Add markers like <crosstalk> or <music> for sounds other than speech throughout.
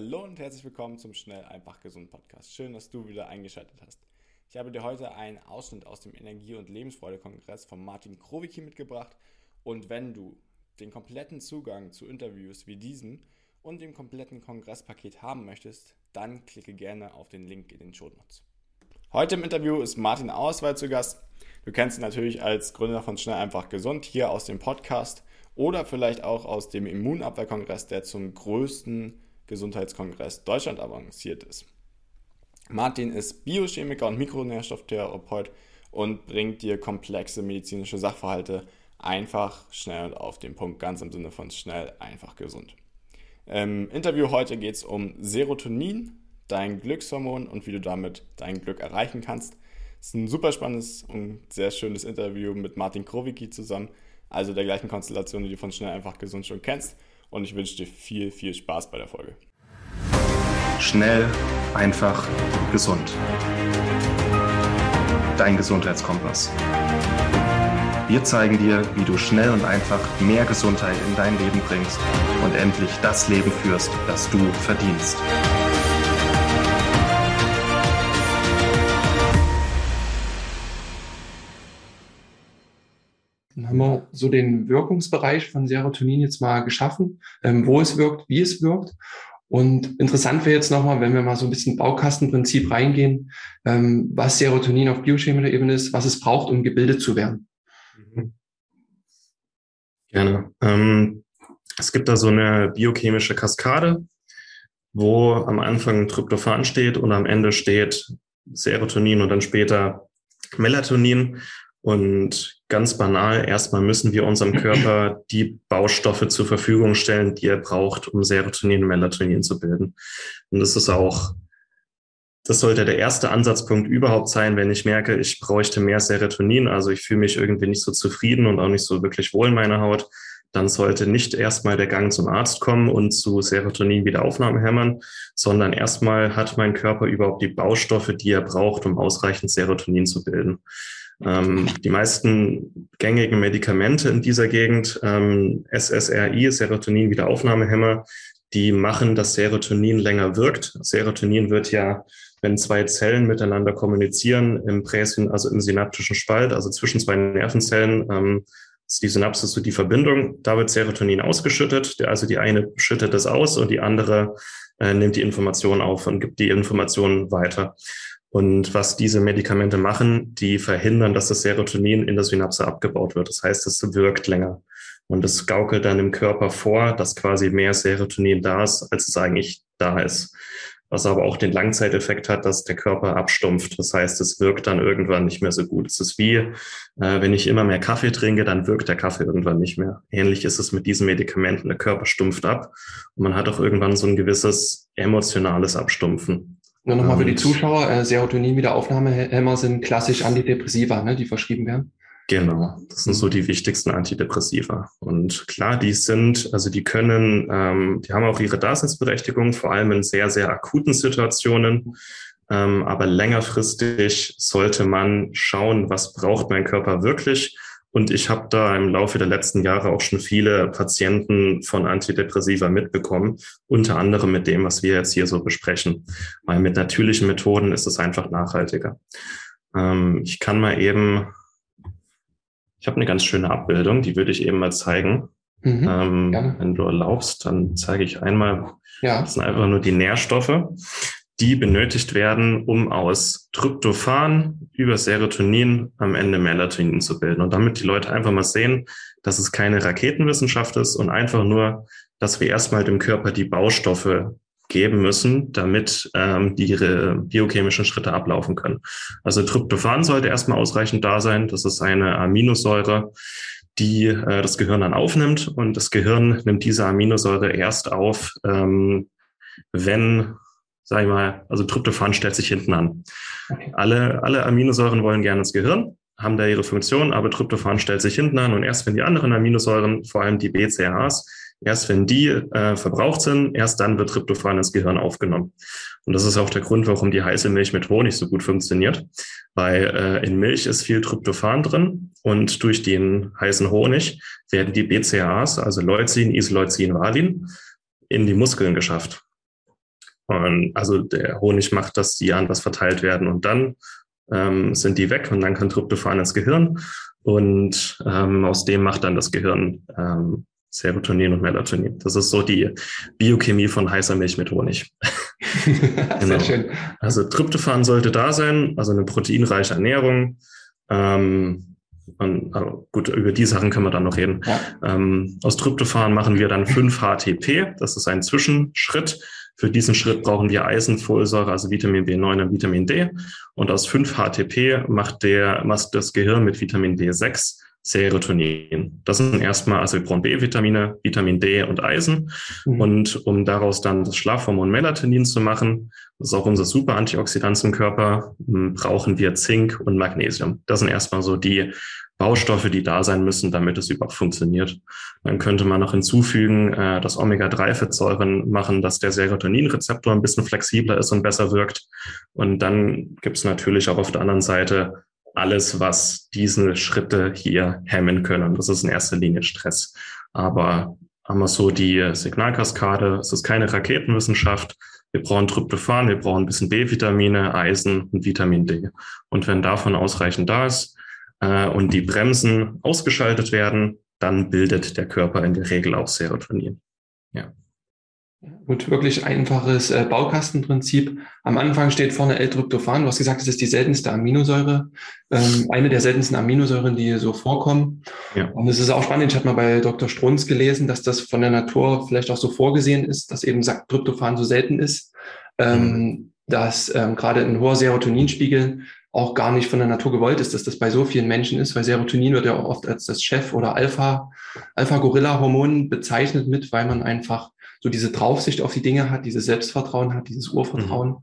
Hallo und herzlich willkommen zum Schnell, einfach, gesund Podcast. Schön, dass du wieder eingeschaltet hast. Ich habe dir heute einen Ausschnitt aus dem Energie- und Lebensfreude-Kongress von Martin Krowicki mitgebracht. Und wenn du den kompletten Zugang zu Interviews wie diesem und dem kompletten Kongresspaket haben möchtest, dann klicke gerne auf den Link in den Show Notes. Heute im Interview ist Martin Auswahl zu Gast. Du kennst ihn natürlich als Gründer von Schnell, einfach, gesund hier aus dem Podcast oder vielleicht auch aus dem Immunabwehrkongress, der zum größten Gesundheitskongress Deutschland avanciert ist. Martin ist Biochemiker und Mikronährstofftherapeut und bringt dir komplexe medizinische Sachverhalte einfach, schnell und auf den Punkt, ganz im Sinne von schnell, einfach, gesund. Im Interview heute geht es um Serotonin, dein Glückshormon und wie du damit dein Glück erreichen kannst. Es ist ein super spannendes und sehr schönes Interview mit Martin Krowicki zusammen, also der gleichen Konstellation, die du von Schnell einfach gesund schon kennst und ich wünsche dir viel, viel Spaß bei der Folge. Schnell, einfach, gesund. Dein Gesundheitskompass. Wir zeigen dir, wie du schnell und einfach mehr Gesundheit in dein Leben bringst und endlich das Leben führst, das du verdienst. Wir so den Wirkungsbereich von Serotonin jetzt mal geschaffen, ähm, wo es wirkt, wie es wirkt. Und interessant wäre jetzt nochmal, wenn wir mal so ein bisschen Baukastenprinzip reingehen, ähm, was Serotonin auf biochemischer Ebene ist, was es braucht, um gebildet zu werden. Mhm. Gerne. Ähm, es gibt da so eine biochemische Kaskade, wo am Anfang Tryptophan steht und am Ende steht Serotonin und dann später Melatonin. Und ganz banal, erstmal müssen wir unserem Körper die Baustoffe zur Verfügung stellen, die er braucht, um Serotonin und Melatonin zu bilden. Und das ist auch, das sollte der erste Ansatzpunkt überhaupt sein, wenn ich merke, ich bräuchte mehr Serotonin, also ich fühle mich irgendwie nicht so zufrieden und auch nicht so wirklich wohl in meiner Haut, dann sollte nicht erstmal der Gang zum Arzt kommen und zu Serotonin-Wiederaufnahme hämmern, sondern erstmal hat mein Körper überhaupt die Baustoffe, die er braucht, um ausreichend Serotonin zu bilden. Ähm, die meisten gängigen Medikamente in dieser Gegend, ähm, SSRI, Serotonin-Wiederaufnahmehämmer, die machen, dass Serotonin länger wirkt. Serotonin wird ja, wenn zwei Zellen miteinander kommunizieren, im Präsyn, also im synaptischen Spalt, also zwischen zwei Nervenzellen, ähm, ist die Synapse so die Verbindung. Da wird Serotonin ausgeschüttet. Also die eine schüttet es aus und die andere äh, nimmt die Information auf und gibt die Information weiter. Und was diese Medikamente machen, die verhindern, dass das Serotonin in der Synapse abgebaut wird. Das heißt, es wirkt länger. Und es gaukelt dann im Körper vor, dass quasi mehr Serotonin da ist, als es eigentlich da ist. Was aber auch den Langzeiteffekt hat, dass der Körper abstumpft. Das heißt, es wirkt dann irgendwann nicht mehr so gut. Es ist wie, äh, wenn ich immer mehr Kaffee trinke, dann wirkt der Kaffee irgendwann nicht mehr. Ähnlich ist es mit diesen Medikamenten. Der Körper stumpft ab und man hat auch irgendwann so ein gewisses emotionales Abstumpfen. Nur nochmal für die Zuschauer, äh, Serotonin-Wiederaufnahmehämmer sind klassisch Antidepressiva, ne, die verschrieben werden. Genau, das sind so die wichtigsten Antidepressiva. Und klar, die sind, also die können, ähm, die haben auch ihre Daseinsberechtigung, vor allem in sehr, sehr akuten Situationen. Ähm, aber längerfristig sollte man schauen, was braucht mein Körper wirklich und ich habe da im Laufe der letzten Jahre auch schon viele Patienten von Antidepressiva mitbekommen, unter anderem mit dem, was wir jetzt hier so besprechen. Weil mit natürlichen Methoden ist es einfach nachhaltiger. Ähm, ich kann mal eben, ich habe eine ganz schöne Abbildung, die würde ich eben mal zeigen. Mhm, ähm, wenn du erlaubst, dann zeige ich einmal, ja. das sind einfach nur die Nährstoffe die benötigt werden, um aus Tryptophan über Serotonin am Ende Melatonin zu bilden. Und damit die Leute einfach mal sehen, dass es keine Raketenwissenschaft ist und einfach nur, dass wir erstmal dem Körper die Baustoffe geben müssen, damit ähm, die ihre biochemischen Schritte ablaufen können. Also Tryptophan sollte erstmal ausreichend da sein. Das ist eine Aminosäure, die äh, das Gehirn dann aufnimmt. Und das Gehirn nimmt diese Aminosäure erst auf, ähm, wenn sag ich mal, also Tryptophan stellt sich hinten an. Okay. Alle, alle Aminosäuren wollen gerne ins Gehirn, haben da ihre Funktion, aber Tryptophan stellt sich hinten an und erst wenn die anderen Aminosäuren, vor allem die BCAAs, erst wenn die äh, verbraucht sind, erst dann wird Tryptophan ins Gehirn aufgenommen. Und das ist auch der Grund, warum die heiße Milch mit Honig so gut funktioniert, weil äh, in Milch ist viel Tryptophan drin und durch den heißen Honig werden die BCAAs, also Leucin, Isoleucin, Valin, in die Muskeln geschafft. Und also der Honig macht, dass die anders verteilt werden und dann ähm, sind die weg und dann kann Tryptophan ins Gehirn und ähm, aus dem macht dann das Gehirn ähm, Serotonin und Melatonin. Das ist so die Biochemie von heißer Milch mit Honig. <laughs> genau. Sehr schön. Also Tryptophan sollte da sein, also eine proteinreiche Ernährung. Ähm, und, also gut, über die Sachen können wir dann noch reden. Ja. Ähm, aus Tryptophan machen wir dann 5-HTP. Das ist ein Zwischenschritt. Für diesen Schritt brauchen wir Eisenfolsäure, also Vitamin B9 und Vitamin D. Und aus 5-HTP macht, der, macht das Gehirn mit Vitamin B6 Serotonin. Das sind erstmal, also wir brauchen B-Vitamine, Vitamin D und Eisen. Mhm. Und um daraus dann das Schlafhormon Melatonin zu machen, das ist auch unser super Antioxidant im Körper, brauchen wir Zink und Magnesium. Das sind erstmal so die Baustoffe, die da sein müssen, damit es überhaupt funktioniert. Dann könnte man noch hinzufügen, äh, dass Omega-3-Fettsäuren machen, dass der Serotoninrezeptor ein bisschen flexibler ist und besser wirkt. Und dann gibt es natürlich auch auf der anderen Seite alles, was diese Schritte hier hemmen können. Das ist in erster Linie Stress. Aber haben wir so die Signalkaskade, es ist keine Raketenwissenschaft. Wir brauchen Tryptophan, wir brauchen ein bisschen B-Vitamine, Eisen und Vitamin D. Und wenn davon ausreichend da ist, äh, und die Bremsen ausgeschaltet werden, dann bildet der Körper in der Regel auch Serotonin. Ja. Gut, wirklich einfaches äh, Baukastenprinzip. Am Anfang steht vorne L-Tryptophan. Du hast gesagt, es ist die seltenste Aminosäure, ähm, eine der seltensten Aminosäuren, die so vorkommen. Ja. Und es ist auch spannend. Ich habe mal bei Dr. Strunz gelesen, dass das von der Natur vielleicht auch so vorgesehen ist, dass eben sagt, Tryptophan so selten ist, ähm, mhm. dass ähm, gerade ein hoher Serotoninspiegel auch gar nicht von der Natur gewollt ist, dass das bei so vielen Menschen ist, weil Serotonin wird ja auch oft als das Chef oder Alpha, Alpha-Gorilla-Hormon bezeichnet mit, weil man einfach so diese Draufsicht auf die Dinge hat, dieses Selbstvertrauen hat, dieses Urvertrauen, mhm.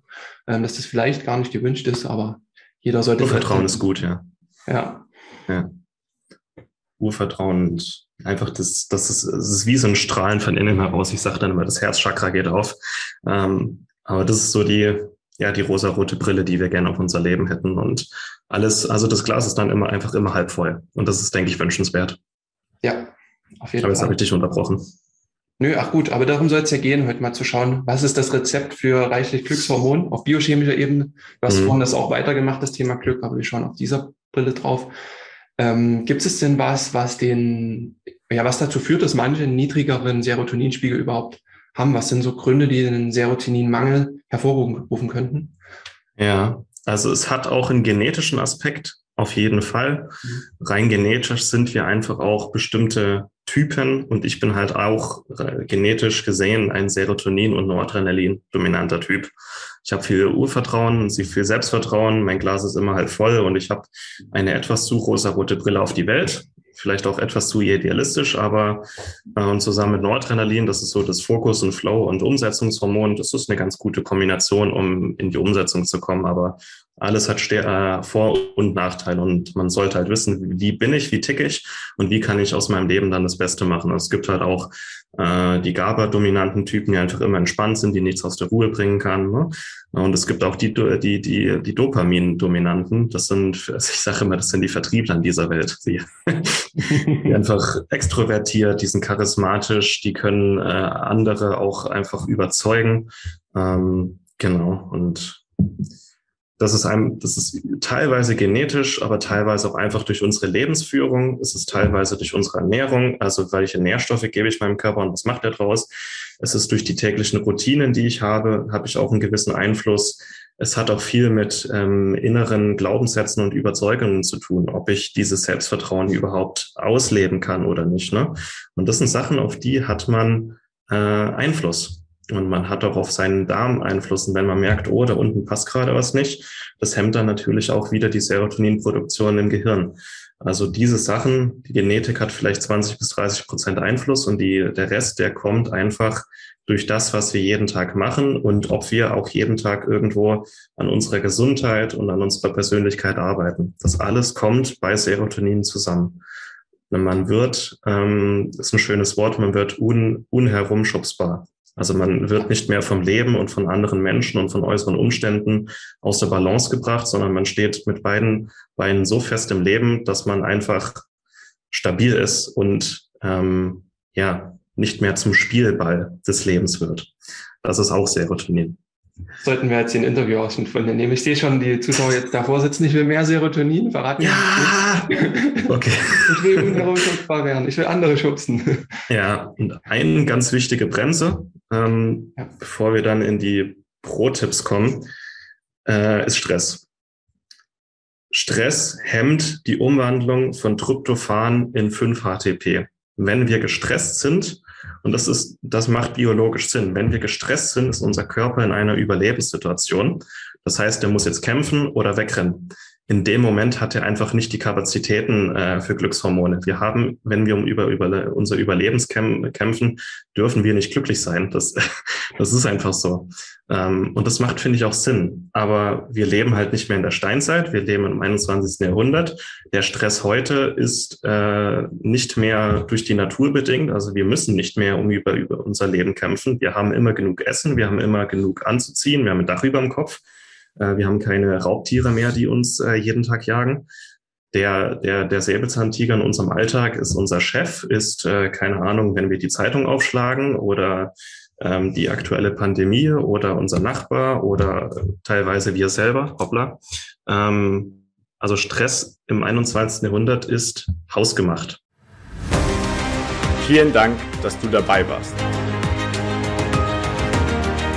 ähm, dass das vielleicht gar nicht gewünscht ist, aber jeder sollte. Urvertrauen halt ist gut, ja. Ja. ja. Urvertrauen und einfach das, das ist, das ist wie so ein Strahlen von innen heraus. Ich sage dann immer, das Herzchakra geht auf. Ähm, aber das ist so die, ja, die rosa-rote Brille, die wir gerne auf unser Leben hätten. Und alles, also das Glas ist dann immer einfach immer halb voll. Und das ist, denke ich, wünschenswert. Ja, auf jeden aber Fall. Aber jetzt habe ich dich unterbrochen. Nö, ach gut, aber darum soll es ja gehen, heute mal zu schauen, was ist das Rezept für reichlich Glückshormon auf biochemischer Ebene. Du hast mhm. vorhin das auch weitergemacht, das Thema Glück, aber wir schauen auf dieser Brille drauf. Ähm, gibt es denn was, was den, ja, was dazu führt, dass manche niedrigeren Serotoninspiegel überhaupt haben? Was sind so Gründe, die den Serotoninmangel hervorrufen könnten? Ja, also es hat auch einen genetischen Aspekt, auf jeden Fall. Mhm. Rein genetisch sind wir einfach auch bestimmte Typen und ich bin halt auch äh, genetisch gesehen ein Serotonin- und Noradrenalin-dominanter Typ. Ich habe viel Urvertrauen, sie viel Selbstvertrauen, mein Glas ist immer halt voll und ich habe eine etwas zu rosa-rote Brille auf die Welt vielleicht auch etwas zu idealistisch, aber äh, zusammen mit Noradrenalin, das ist so das Fokus und Flow und Umsetzungshormon, das ist eine ganz gute Kombination, um in die Umsetzung zu kommen. Aber alles hat äh, Vor- und Nachteile und man sollte halt wissen, wie bin ich, wie ticke ich und wie kann ich aus meinem Leben dann das Beste machen. es gibt halt auch äh, die GABA-dominanten Typen, die einfach immer entspannt sind, die nichts aus der Ruhe bringen kann. Ne? Und es gibt auch die, die, die, die Dopamin-Dominanten. Das sind, also ich sage immer, das sind die Vertriebler in dieser Welt. Die, die <laughs> einfach extrovertiert, die sind charismatisch, die können äh, andere auch einfach überzeugen. Ähm, genau. Und das ist einem, das ist teilweise genetisch, aber teilweise auch einfach durch unsere Lebensführung. Es ist teilweise durch unsere Ernährung. Also welche Nährstoffe gebe ich meinem Körper und was macht er draus? Es ist durch die täglichen Routinen, die ich habe, habe ich auch einen gewissen Einfluss. Es hat auch viel mit ähm, inneren Glaubenssätzen und Überzeugungen zu tun, ob ich dieses Selbstvertrauen überhaupt ausleben kann oder nicht. Ne? Und das sind Sachen, auf die hat man äh, Einfluss. Und man hat auch auf seinen Darm Einfluss. Und wenn man merkt, oh, da unten passt gerade was nicht, das hemmt dann natürlich auch wieder die Serotoninproduktion im Gehirn. Also diese Sachen, die Genetik hat vielleicht 20 bis 30 Prozent Einfluss und die, der Rest, der kommt einfach durch das, was wir jeden Tag machen und ob wir auch jeden Tag irgendwo an unserer Gesundheit und an unserer Persönlichkeit arbeiten. Das alles kommt bei Serotonin zusammen. Man wird, ähm, ist ein schönes Wort, man wird un, unherumschubsbar. Also man wird nicht mehr vom Leben und von anderen Menschen und von äußeren Umständen aus der Balance gebracht, sondern man steht mit beiden Beinen so fest im Leben, dass man einfach stabil ist und ähm, ja nicht mehr zum Spielball des Lebens wird. Das ist auch Serotonin. sollten wir jetzt den Interviewausschnitt von dir nehmen. Ich sehe schon, die Zuschauer jetzt davor sitzen. Ich will mehr Serotonin. Verraten Ja! <laughs> <laughs> Okay. Ich will unschubsbar werden. Ich will andere schubsen. Ja, und eine ganz wichtige Bremse, ähm, ja. bevor wir dann in die Pro-Tipps kommen, äh, ist Stress. Stress hemmt die Umwandlung von Tryptophan in 5-HTP. Wenn wir gestresst sind, und das ist, das macht biologisch Sinn. Wenn wir gestresst sind, ist unser Körper in einer Überlebenssituation. Das heißt, er muss jetzt kämpfen oder wegrennen in dem Moment hat er einfach nicht die Kapazitäten äh, für Glückshormone. Wir haben, wenn wir um über, über unser Überleben kämpfen, dürfen wir nicht glücklich sein. Das, <laughs> das ist einfach so. Ähm, und das macht, finde ich, auch Sinn. Aber wir leben halt nicht mehr in der Steinzeit. Wir leben im 21. Jahrhundert. Der Stress heute ist äh, nicht mehr durch die Natur bedingt. Also wir müssen nicht mehr um über, über unser Leben kämpfen. Wir haben immer genug Essen. Wir haben immer genug anzuziehen. Wir haben ein Dach über dem Kopf. Äh, wir haben keine Raubtiere mehr, die uns äh, jeden Tag jagen. Der, der, der Säbelzahntiger in unserem Alltag ist unser Chef, ist, äh, keine Ahnung, wenn wir die Zeitung aufschlagen oder ähm, die aktuelle Pandemie oder unser Nachbar oder teilweise wir selber, hoppla. Ähm, also Stress im 21. Jahrhundert ist hausgemacht. Vielen Dank, dass du dabei warst.